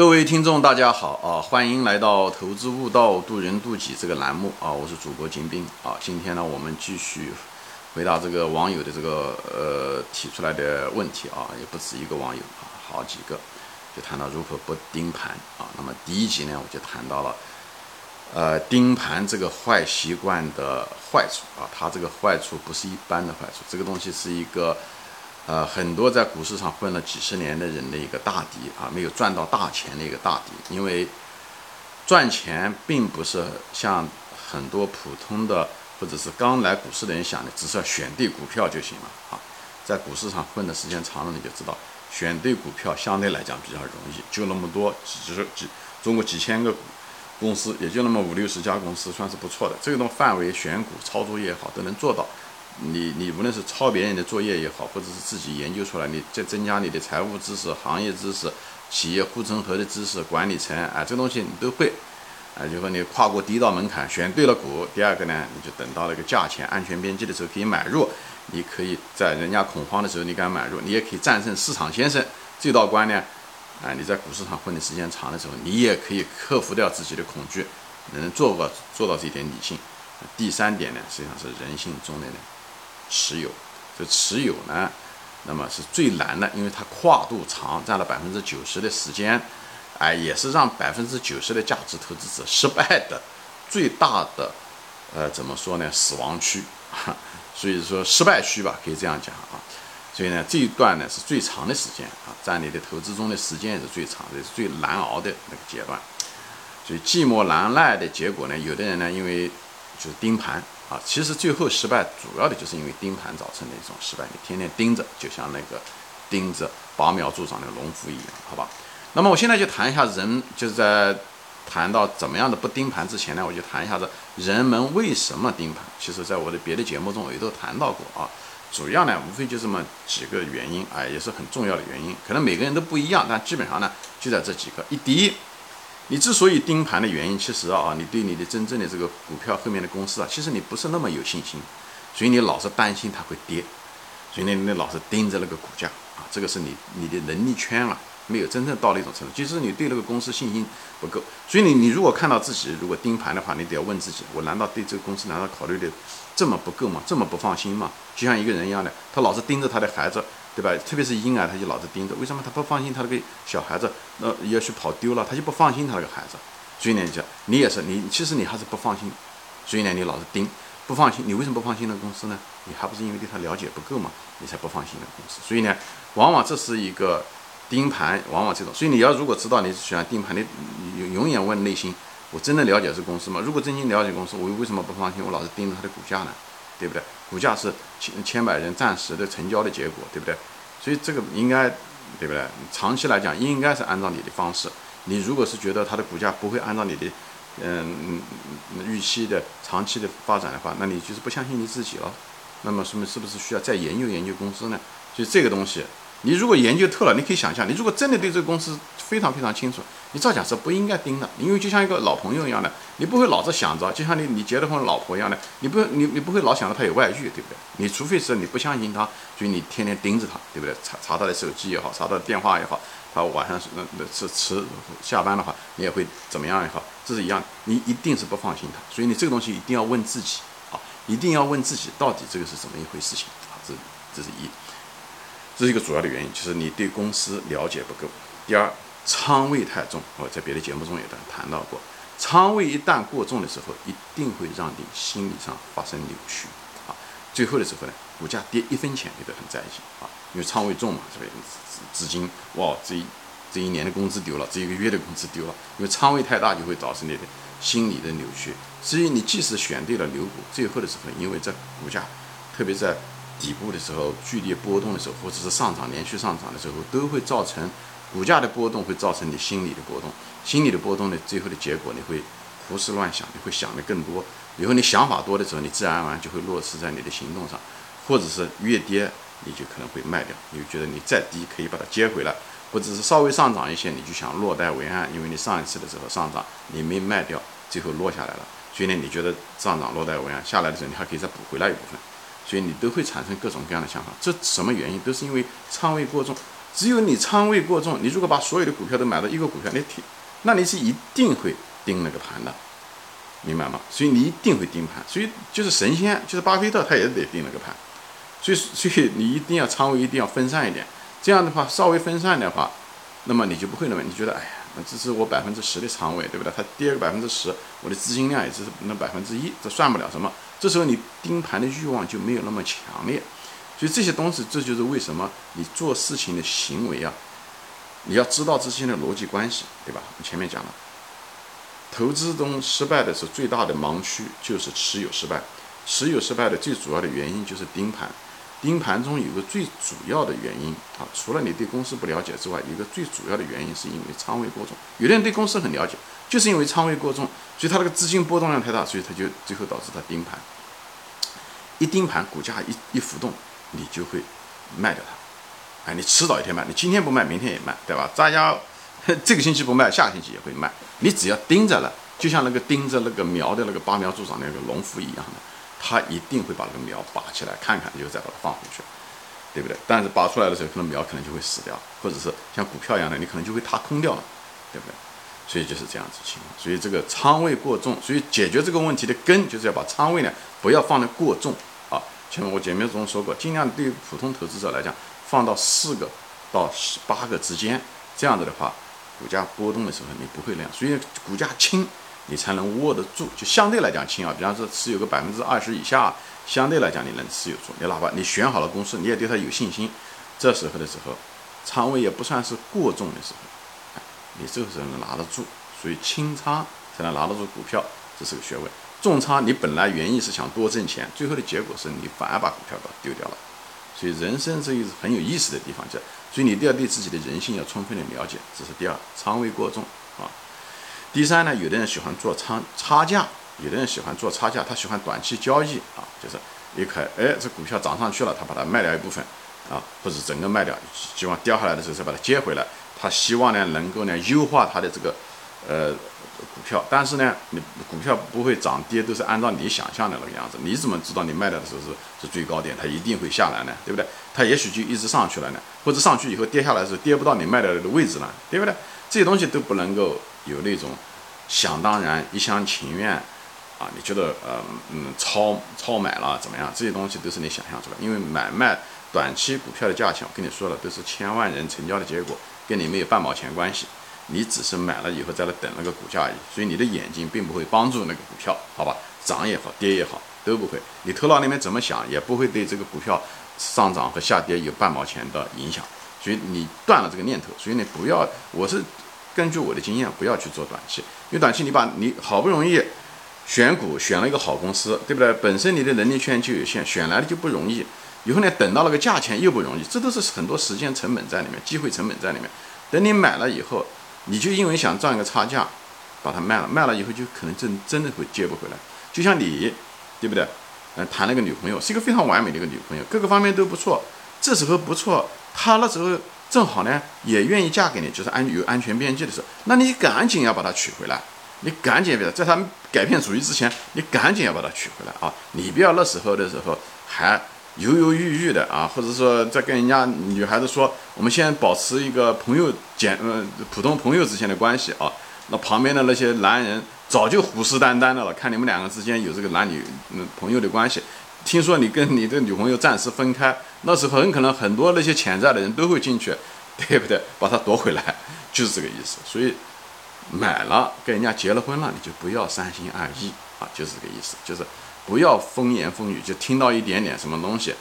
各位听众，大家好啊！欢迎来到《投资悟道，渡人渡己》这个栏目啊！我是主播金兵啊！今天呢，我们继续回答这个网友的这个呃提出来的问题啊，也不止一个网友啊，好几个，就谈到如何不盯盘啊。那么第一集呢，我就谈到了呃盯盘这个坏习惯的坏处啊，它这个坏处不是一般的坏处，这个东西是一个。呃，很多在股市上混了几十年的人的一个大敌啊，没有赚到大钱的一个大敌。因为赚钱并不是像很多普通的或者是刚来股市的人想的，只是要选对股票就行了啊。在股市上混的时间长了，你就知道选对股票相对来讲比较容易，就那么多几十几中国几千个公司，也就那么五六十家公司，算是不错的。这种范围选股操作也好，都能做到。你你无论是抄别人的作业也好，或者是自己研究出来，你再增加你的财务知识、行业知识、企业护城河的知识、管理层啊，这东西你都会，啊，就说你跨过第一道门槛，选对了股，第二个呢，你就等到那个价钱安全边际的时候可以买入，你可以在人家恐慌的时候你敢买入，你也可以战胜市场先生这道关呢，啊，你在股市上混的时间长的时候，你也可以克服掉自己的恐惧，能做到做到这一点理性。第三点呢，实际上是人性中的。持有，这持有呢，那么是最难的，因为它跨度长，占了百分之九十的时间，哎，也是让百分之九十的价值投资者失败的最大的，呃，怎么说呢？死亡区，所以说失败区吧，可以这样讲啊。所以呢，这一段呢是最长的时间啊，占你的投资中的时间也是最长的，是最难熬的那个阶段。所以寂寞难耐的结果呢，有的人呢，因为就是盯盘。啊，其实最后失败主要的就是因为盯盘造成的一种失败。你天天盯着，就像那个盯着拔苗助长的农夫一样，好吧？那么我现在就谈一下人，就是在谈到怎么样的不盯盘之前呢，我就谈一下子人们为什么盯盘。其实，在我的别的节目中我也都谈到过啊。主要呢，无非就这么几个原因，哎，也是很重要的原因。可能每个人都不一样，但基本上呢，就在这几个。一第一。你之所以盯盘的原因，其实啊，你对你的真正的这个股票后面的公司啊，其实你不是那么有信心，所以你老是担心它会跌，所以呢，你老是盯着那个股价啊，这个是你你的能力圈了，没有真正到那种程度。其实你对那个公司信心不够，所以你你如果看到自己如果盯盘的话，你得要问自己，我难道对这个公司难道考虑的这么不够吗？这么不放心吗？就像一个人一样的，他老是盯着他的孩子。对吧？特别是婴儿，他就老是盯着。为什么他不放心他那个小孩子？那要去跑丢了，他就不放心他那个孩子。所以呢，就你也是你，其实你还是不放心。所以呢，你老是盯，不放心。你为什么不放心那个公司呢？你还不是因为对他了解不够嘛？你才不放心那个公司。所以呢，往往这是一个盯盘，往往这种。所以你要如果知道你喜欢盯盘的，永永远问内心：我真的了解这公司吗？如果真心了解公司，我为什么不放心？我老是盯着它的股价呢？对不对？股价是千千百人暂时的成交的结果，对不对？所以这个应该，对不对？长期来讲，应该是按照你的方式。你如果是觉得它的股价不会按照你的，嗯预期的长期的发展的话，那你就是不相信你自己了。那么，说明是不是需要再研究研究公司呢？所以这个东西。你如果研究透了，你可以想象，你如果真的对这个公司非常非常清楚，你照讲是不应该盯的，因为就像一个老朋友一样的，你不会老是想着，就像你你结了婚老婆一样的，你不你你不会老想着他有外遇，对不对？你除非是你不相信他，所以你天天盯着他，对不对？查查他的手机也好，查他的电话也好，他晚上是那那是迟下班的话，你也会怎么样也好，这是一样，你一定是不放心他，所以你这个东西一定要问自己啊，一定要问自己到底这个是怎么一回事情啊，这这是一。这是一个主要的原因，就是你对公司了解不够。第二，仓位太重，我在别的节目中也谈谈到过，仓位一旦过重的时候，一定会让你心理上发生扭曲啊。最后的时候呢，股价跌一分钱你都很在意啊，因为仓位重嘛，这个资金哇，这一这一年的工资丢了，这一个月的工资丢了，因为仓位太大就会导致你的心理的扭曲。所以你即使选对了牛股，最后的时候，因为这股价，特别在。底部的时候，剧烈波动的时候，或者是上涨连续上涨的时候，都会造成股价的波动，会造成你心理的波动。心理的波动呢，最后的结果你会胡思乱想，你会想的更多。以后你想法多的时候，你自然而然就会落实在你的行动上，或者是越跌你就可能会卖掉，你就觉得你再低可以把它接回来，或者是稍微上涨一些，你就想落袋为安，因为你上一次的时候上涨你没卖掉，最后落下来了，所以呢，你觉得上涨落袋为安，下来的时候你还可以再补回来一部分。所以你都会产生各种各样的想法，这什么原因？都是因为仓位过重，只有你仓位过重，你如果把所有的股票都买到一个股票，你挺，那你是一定会盯那个盘的，明白吗？所以你一定会盯盘，所以就是神仙，就是巴菲特他也得盯那个盘，所以所以你一定要仓位一定要分散一点，这样的话稍微分散的话，那么你就不会那么你觉得哎呀，这是我百分之十的仓位，对不对？它跌个百分之十，我的资金量也只是那百分之一，这算不了什么。这时候你盯盘的欲望就没有那么强烈。所以这些东西，这就是为什么你做事情的行为啊，你要知道之间的逻辑关系，对吧？我前面讲了，投资中失败的是最大的盲区，就是持有失败。持有失败的最主要的原因就是盯盘。盯盘中有个最主要的原因啊，除了你对公司不了解之外，有一个最主要的原因是因为仓位过重。有的人对公司很了解，就是因为仓位过重，所以他那个资金波动量太大，所以他就最后导致他盯盘。一盯盘，股价一一浮动。你就会卖掉它，哎，你迟早一天卖，你今天不卖，明天也卖，对吧？大家 这个星期不卖，下个星期也会卖。你只要盯着了，就像那个盯着那个苗的那个拔苗助长那个农夫一样的，他一定会把那个苗拔起来，看看，就再把它放回去，对不对？但是拔出来的时候，可能苗可能就会死掉，或者是像股票一样的，你可能就会踏空掉了，对不对？所以就是这样子情况。所以这个仓位过重，所以解决这个问题的根就是要把仓位呢不要放得过重啊。前面我节目中说过，尽量对于普通投资者来讲，放到四个到十八个之间，这样子的话，股价波动的时候你不会那样。所以股价轻，你才能握得住，就相对来讲轻啊。比方说持有个百分之二十以下，相对来讲你能持有住。你哪怕你选好了公司，你也对它有信心，这时候的时候，仓位也不算是过重的时候，你这个时候能拿得住。所以轻仓才能拿得住股票，这是个学问。重仓，你本来原意是想多挣钱，最后的结果是你反而把股票给丢掉了。所以人生这一是很有意思的地方，叫所以你一定要对自己的人性要充分的了解，这是第二，仓位过重啊。第三呢，有的人喜欢做仓差价，有的人喜欢做差价，他喜欢短期交易啊，就是一开，哎，这股票涨上去了，他把它卖掉一部分啊，或者整个卖掉，希望掉下来的时候再把它接回来，他希望呢能够呢优化他的这个呃。股票，但是呢，你股票不会涨跌，都是按照你想象的那个样子。你怎么知道你卖掉的时候是是最高点？它一定会下来呢，对不对？它也许就一直上去了呢，或者上去以后跌下来的时候跌不到你卖掉的位置呢，对不对？这些东西都不能够有那种想当然、一厢情愿啊！你觉得呃嗯超超买了怎么样？这些东西都是你想象出来，因为买卖短期股票的价钱，我跟你说了，都是千万人成交的结果，跟你没有半毛钱关系。你只是买了以后在那等那个股价而已，所以你的眼睛并不会帮助那个股票，好吧？涨也好，跌也好，都不会。你头脑里面怎么想，也不会对这个股票上涨和下跌有半毛钱的影响。所以你断了这个念头。所以你不要，我是根据我的经验，不要去做短期，因为短期你把你好不容易选股选了一个好公司，对不对？本身你的能力圈就有限，选来的就不容易。以后呢，等到那个价钱又不容易，这都是很多时间成本在里面，机会成本在里面。等你买了以后。你就因为想赚一个差价，把它卖了，卖了以后就可能真真的会接不回来。就像你，对不对？嗯，谈了个女朋友，是一个非常完美的一个女朋友，各个方面都不错。这时候不错，她那时候正好呢，也愿意嫁给你，就是安有安全边际的时候，那你赶紧要把她娶回来。你赶紧别在她改变主意之前，你赶紧要把她娶回来啊！你不要那时候的时候还。犹犹豫豫的啊，或者说在跟人家女孩子说，我们先保持一个朋友简呃普通朋友之间的关系啊。那旁边的那些男人早就虎视眈眈的了，看你们两个之间有这个男女嗯朋友的关系。听说你跟你的女朋友暂时分开，那时候很可能很多那些潜在的人都会进去，对不对？把他夺回来，就是这个意思。所以买了跟人家结了婚了，你就不要三心二意啊，就是这个意思，就是。不要风言风语，就听到一点点什么东西，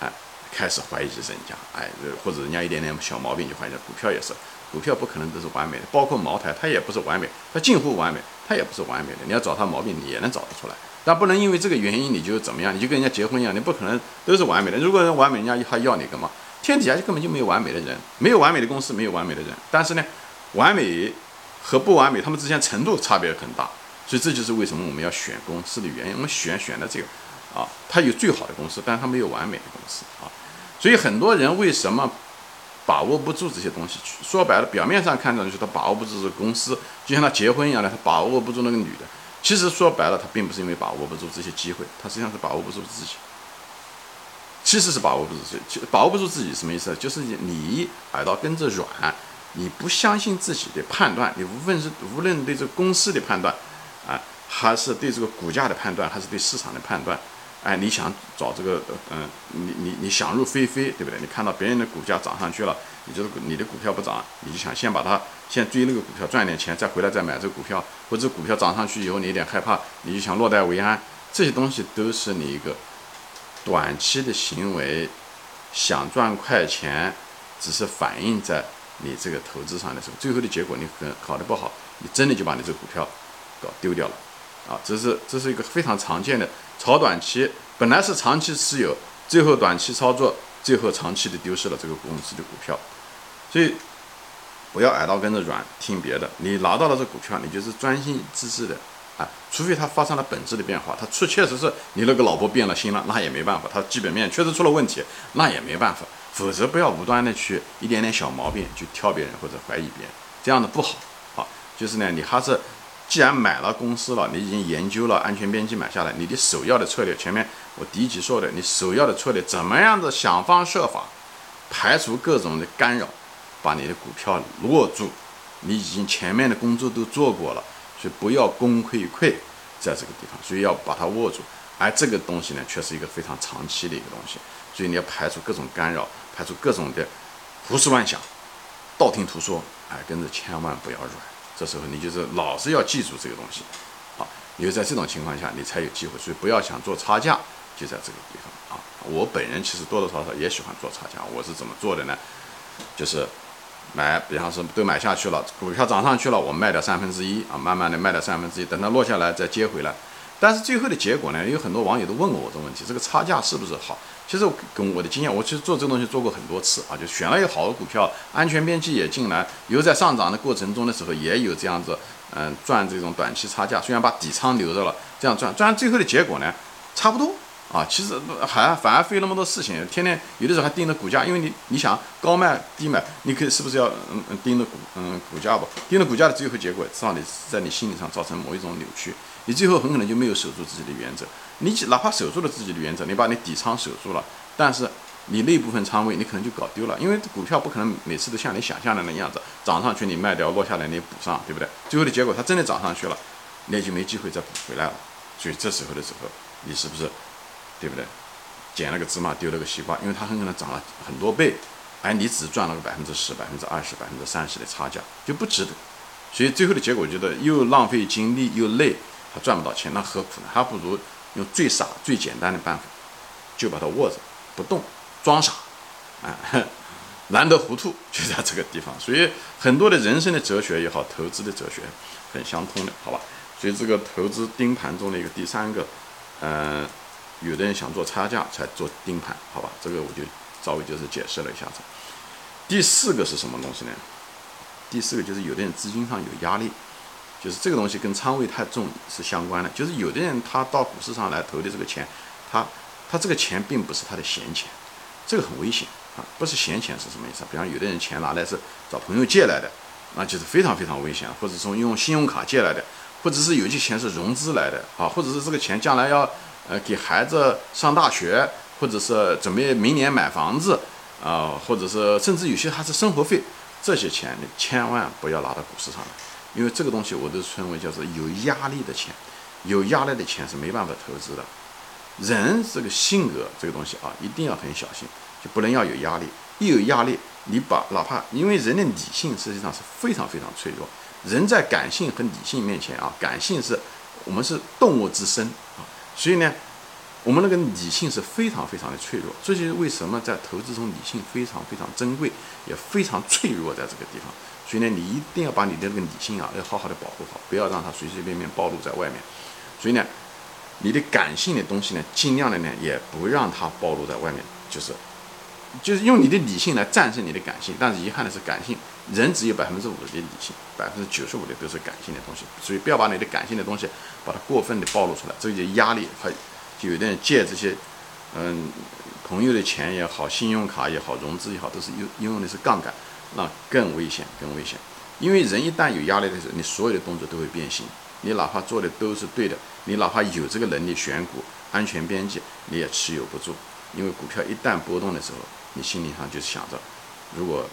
哎，开始怀疑人家，哎，或者人家一点点小毛病就怀疑。股票也是，股票不可能都是完美的，包括茅台，它也不是完美，它近乎完美，它也不是完美的。你要找它毛病，你也能找得出来，但不能因为这个原因你就怎么样，你就跟人家结婚一样，你不可能都是完美的。如果人完美，人家还要你干嘛？天底下就根本就没有完美的人，没有完美的公司，没有完美的人。但是呢，完美和不完美，他们之间程度差别很大。所以这就是为什么我们要选公司的原因。我们选选的这个，啊，它有最好的公司，但是它没有完美的公司啊。所以很多人为什么把握不住这些东西？说白了，表面上看上去他把握不住这个公司，就像他结婚一样的，他把握不住那个女的。其实说白了，他并不是因为把握不住这些机会，他实际上是把握不住自己。其实是把握不住自己，把握不住自己什么意思？就是你耳朵跟着软，你不相信自己的判断，你无论是无论对这个公司的判断，啊，还是对这个股价的判断，还是对市场的判断，哎，你想找这个，嗯，你你你想入非非，对不对？你看到别人的股价涨上去了，你就是你的股票不涨，你就想先把它先追那个股票赚点钱，再回来再买这个股票，或者股票涨上去以后你有点害怕，你就想落袋为安，这些东西都是你一个。短期的行为，想赚快钱，只是反映在你这个投资上的时候，最后的结果你可搞得不好，你真的就把你这个股票搞丢掉了，啊，这是这是一个非常常见的炒短期，本来是长期持有，最后短期操作，最后长期的丢失了这个公司的股票，所以不要耳朵跟着软听别的，你拿到了这股票，你就是专心致志的。啊，除非它发生了本质的变化，它确确实是你那个老婆变了心了，那也没办法，它基本面确实出了问题，那也没办法，否则不要无端的去一点点小毛病去挑别人或者怀疑别人，这样的不好。好，就是呢，你还是既然买了公司了，你已经研究了安全边际买下来，你的首要的策略，前面我第一集说的，你首要的策略怎么样子想方设法排除各种的干扰，把你的股票握住，你已经前面的工作都做过了。所以不要功亏一篑在这个地方，所以要把它握住。而这个东西呢，却是一个非常长期的一个东西，所以你要排除各种干扰，排除各种的胡思乱想、道听途说。哎，跟着千万不要软。这时候你就是老是要记住这个东西。啊，因为在这种情况下，你才有机会。所以不要想做差价，就在这个地方啊。我本人其实多多少少也喜欢做差价。我是怎么做的呢？就是。买，比方说都买下去了，股票涨上去了，我卖掉三分之一啊，慢慢的卖掉三分之一，等它落下来再接回来。但是最后的结果呢，有很多网友都问过我这个问题，这个差价是不是好？其实跟我的经验，我其实做这个东西做过很多次啊，就选了一个好的股票，安全边际也进来，有在上涨的过程中的时候也有这样子，嗯，赚这种短期差价，虽然把底仓留着了，这样赚，赚最后的结果呢，差不多。啊，其实还反而费那么多事情，天天有的时候还盯着股价，因为你你想高卖低买，你可以是不是要嗯嗯盯着股嗯股价吧？盯着股价的最后结果，让你在你心理上造成某一种扭曲，你最后很可能就没有守住自己的原则。你哪怕守住了自己的原则，你把你底仓守住了，但是你那部分仓位你可能就搞丢了，因为股票不可能每次都像你想象的那样子，涨上去你卖掉，落下来你补上，对不对？最后的结果它真的涨上去了，那就没机会再补回来了。所以这时候的时候，你是不是？对不对？捡了个芝麻丢了个西瓜，因为它很可能涨了很多倍，而你只赚了个百分之十、百分之二十、百分之三十的差价，就不值得。所以最后的结果，觉得又浪费精力又累，他赚不到钱，那何苦呢？还不如用最傻、最简单的办法，就把它握着不动，装傻，啊，难得糊涂，就在这个地方。所以很多的人生的哲学也好，投资的哲学很相通的，好吧？所以这个投资盯盘中的一个第三个，嗯。有的人想做差价才做盯盘，好吧，这个我就稍微就是解释了一下子。第四个是什么东西呢？第四个就是有的人资金上有压力，就是这个东西跟仓位太重是相关的。就是有的人他到股市上来投的这个钱，他他这个钱并不是他的闲钱，这个很危险啊！不是闲钱是什么意思？比方有的人钱拿来是找朋友借来的，那就是非常非常危险，或者说用信用卡借来的，或者是有些钱是融资来的啊，或者是这个钱将来要。呃，给孩子上大学，或者是准备明年买房子，啊，或者是甚至有些还是生活费，这些钱你千万不要拿到股市上来，因为这个东西我都称为叫做有压力的钱，有压力的钱是没办法投资的。人这个性格这个东西啊，一定要很小心，就不能要有压力。一有压力，你把哪怕因为人的理性实际上是非常非常脆弱，人在感性和理性面前啊，感性是我们是动物之身啊。所以呢，我们那个理性是非常非常的脆弱，这就是为什么在投资中理性非常非常珍贵，也非常脆弱在这个地方。所以呢，你一定要把你的那个理性啊，要好好的保护好，不要让它随随便便暴露在外面。所以呢，你的感性的东西呢，尽量的呢，也不让它暴露在外面，就是。就是用你的理性来战胜你的感性，但是遗憾的是，感性人只有百分之五的理性，百分之九十五的都是感性的东西，所以不要把你的感性的东西把它过分的暴露出来，这些压力还就有点借这些嗯朋友的钱也好，信用卡也好，融资也好，都是用用的是杠杆，那更危险，更危险。因为人一旦有压力的时候，你所有的动作都会变形，你哪怕做的都是对的，你哪怕有这个能力选股、安全边际，你也持有不住。因为股票一旦波动的时候，你心理上就想着，如果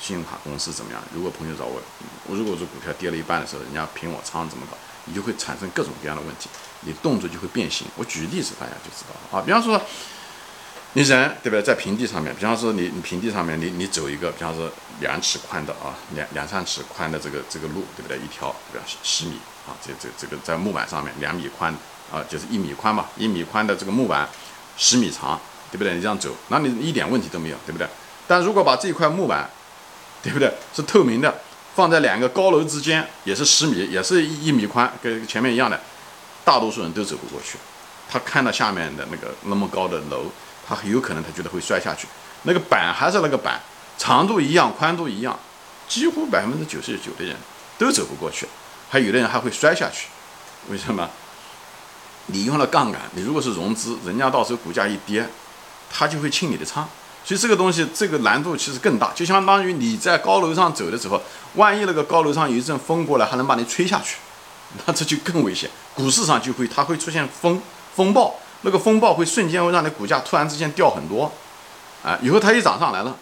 信用卡公司怎么样？如果朋友找我，如果是股票跌了一半的时候，人家评我仓怎么搞？你就会产生各种各样的问题，你动作就会变形。我举例子，大家就知道了啊。比方说，你人对不对？在平地上面，比方说你你平地上面，你你走一个，比方说两尺宽的啊，两两三尺宽的这个这个路，对不对？一条对吧？十米啊，这这这个在木板上面两米宽啊，就是一米宽嘛，一米宽的这个木板，十米长，对不对？你这样走，那你一点问题都没有，对不对？但如果把这块木板，对不对？是透明的，放在两个高楼之间，也是十米，也是一米宽，跟前面一样的，大多数人都走不过去。他看到下面的那个那么高的楼，他很有可能他觉得会摔下去。那个板还是那个板，长度一样，宽度一样，几乎百分之九十九的人都走不过去，还有的人还会摔下去。为什么？你用了杠杆，你如果是融资，人家到时候股价一跌，他就会清你的仓。所以这个东西，这个难度其实更大，就相当于你在高楼上走的时候，万一那个高楼上有一阵风过来，还能把你吹下去，那这就更危险。股市上就会它会出现风风暴，那个风暴会瞬间会让你股价突然之间掉很多，啊，以后它一涨上来了，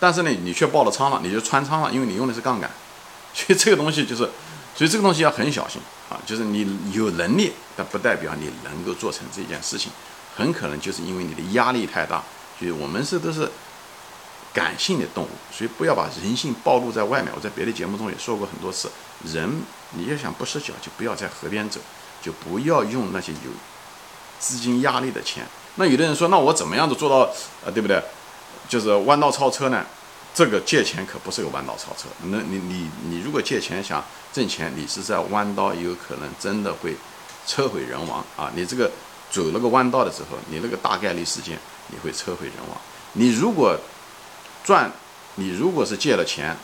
但是呢，你却爆了仓了，你就穿仓了，因为你用的是杠杆。所以这个东西就是，所以这个东西要很小心啊，就是你有能力，但不代表你能够做成这件事情，很可能就是因为你的压力太大。就是我们是都是感性的动物，所以不要把人性暴露在外面。我在别的节目中也说过很多次，人你要想不失脚，就不要在河边走，就不要用那些有资金压力的钱。那有的人说，那我怎么样子做到呃，对不对？就是弯道超车呢？这个借钱可不是个弯道超车。那你你你如果借钱想挣钱，你是在弯道，有可能真的会车毁人亡啊！你这个走那个弯道的时候，你那个大概率事件。你会车毁人亡。你如果赚，你如果是借了钱，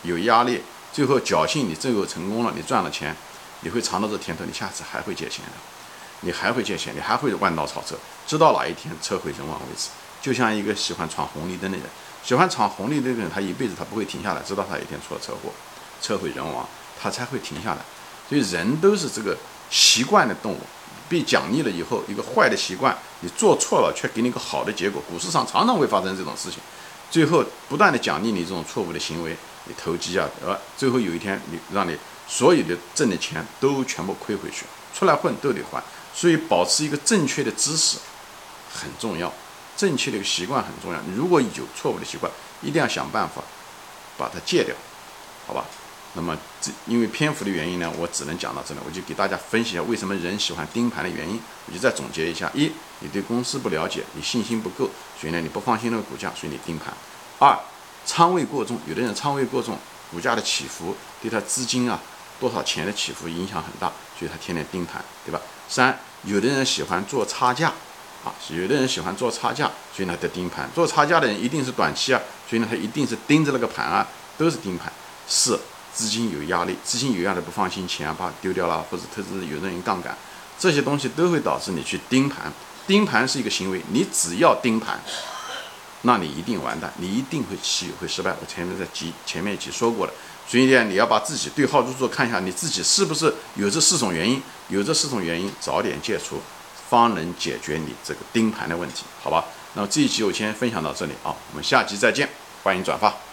有压力，最后侥幸你最后成功了，你赚了钱，你会尝到这甜头，你下次还会借钱的，你还会借钱，你还会弯道超车，直到哪一天车毁人亡为止。就像一个喜欢闯红绿灯的人，喜欢闯红绿灯的人，他一辈子他不会停下来，直到他有一天出了车祸，车毁人亡，他才会停下来。所以人都是这个习惯的动物。被奖励了以后，一个坏的习惯，你做错了却给你一个好的结果。股市上常常会发生这种事情，最后不断的奖励你这种错误的行为，你投机啊，呃，最后有一天你让你所有的挣的钱都全部亏回去，出来混都得还。所以保持一个正确的姿势很重要，正确的一个习惯很重要。如果有错误的习惯，一定要想办法把它戒掉，好吧？那么这因为篇幅的原因呢，我只能讲到这里。我就给大家分析一下为什么人喜欢盯盘的原因。我就再总结一下：一，你对公司不了解，你信心不够，所以呢你不放心那个股价，所以你盯盘；二，仓位过重，有的人仓位过重，股价的起伏对他资金啊多少钱的起伏影响很大，所以他天天盯盘，对吧？三，有的人喜欢做差价，啊，有的人喜欢做差价，所以呢他盯盘。做差价的人一定是短期啊，所以呢他一定是盯着那个盘啊，都是盯盘。四。资金有压力，资金有压力不放心，钱啊怕丢掉了，或者投资有的人杠杆，这些东西都会导致你去盯盘。盯盘是一个行为，你只要盯盘，那你一定完蛋，你一定会期会失败。我前面在集前面已经说过了，所以呢，你要把自己对号入座，看一下你自己是不是有这四种原因，有这四种原因早点戒除，方能解决你这个盯盘的问题，好吧？那么这一集我先分享到这里啊，我们下集再见，欢迎转发。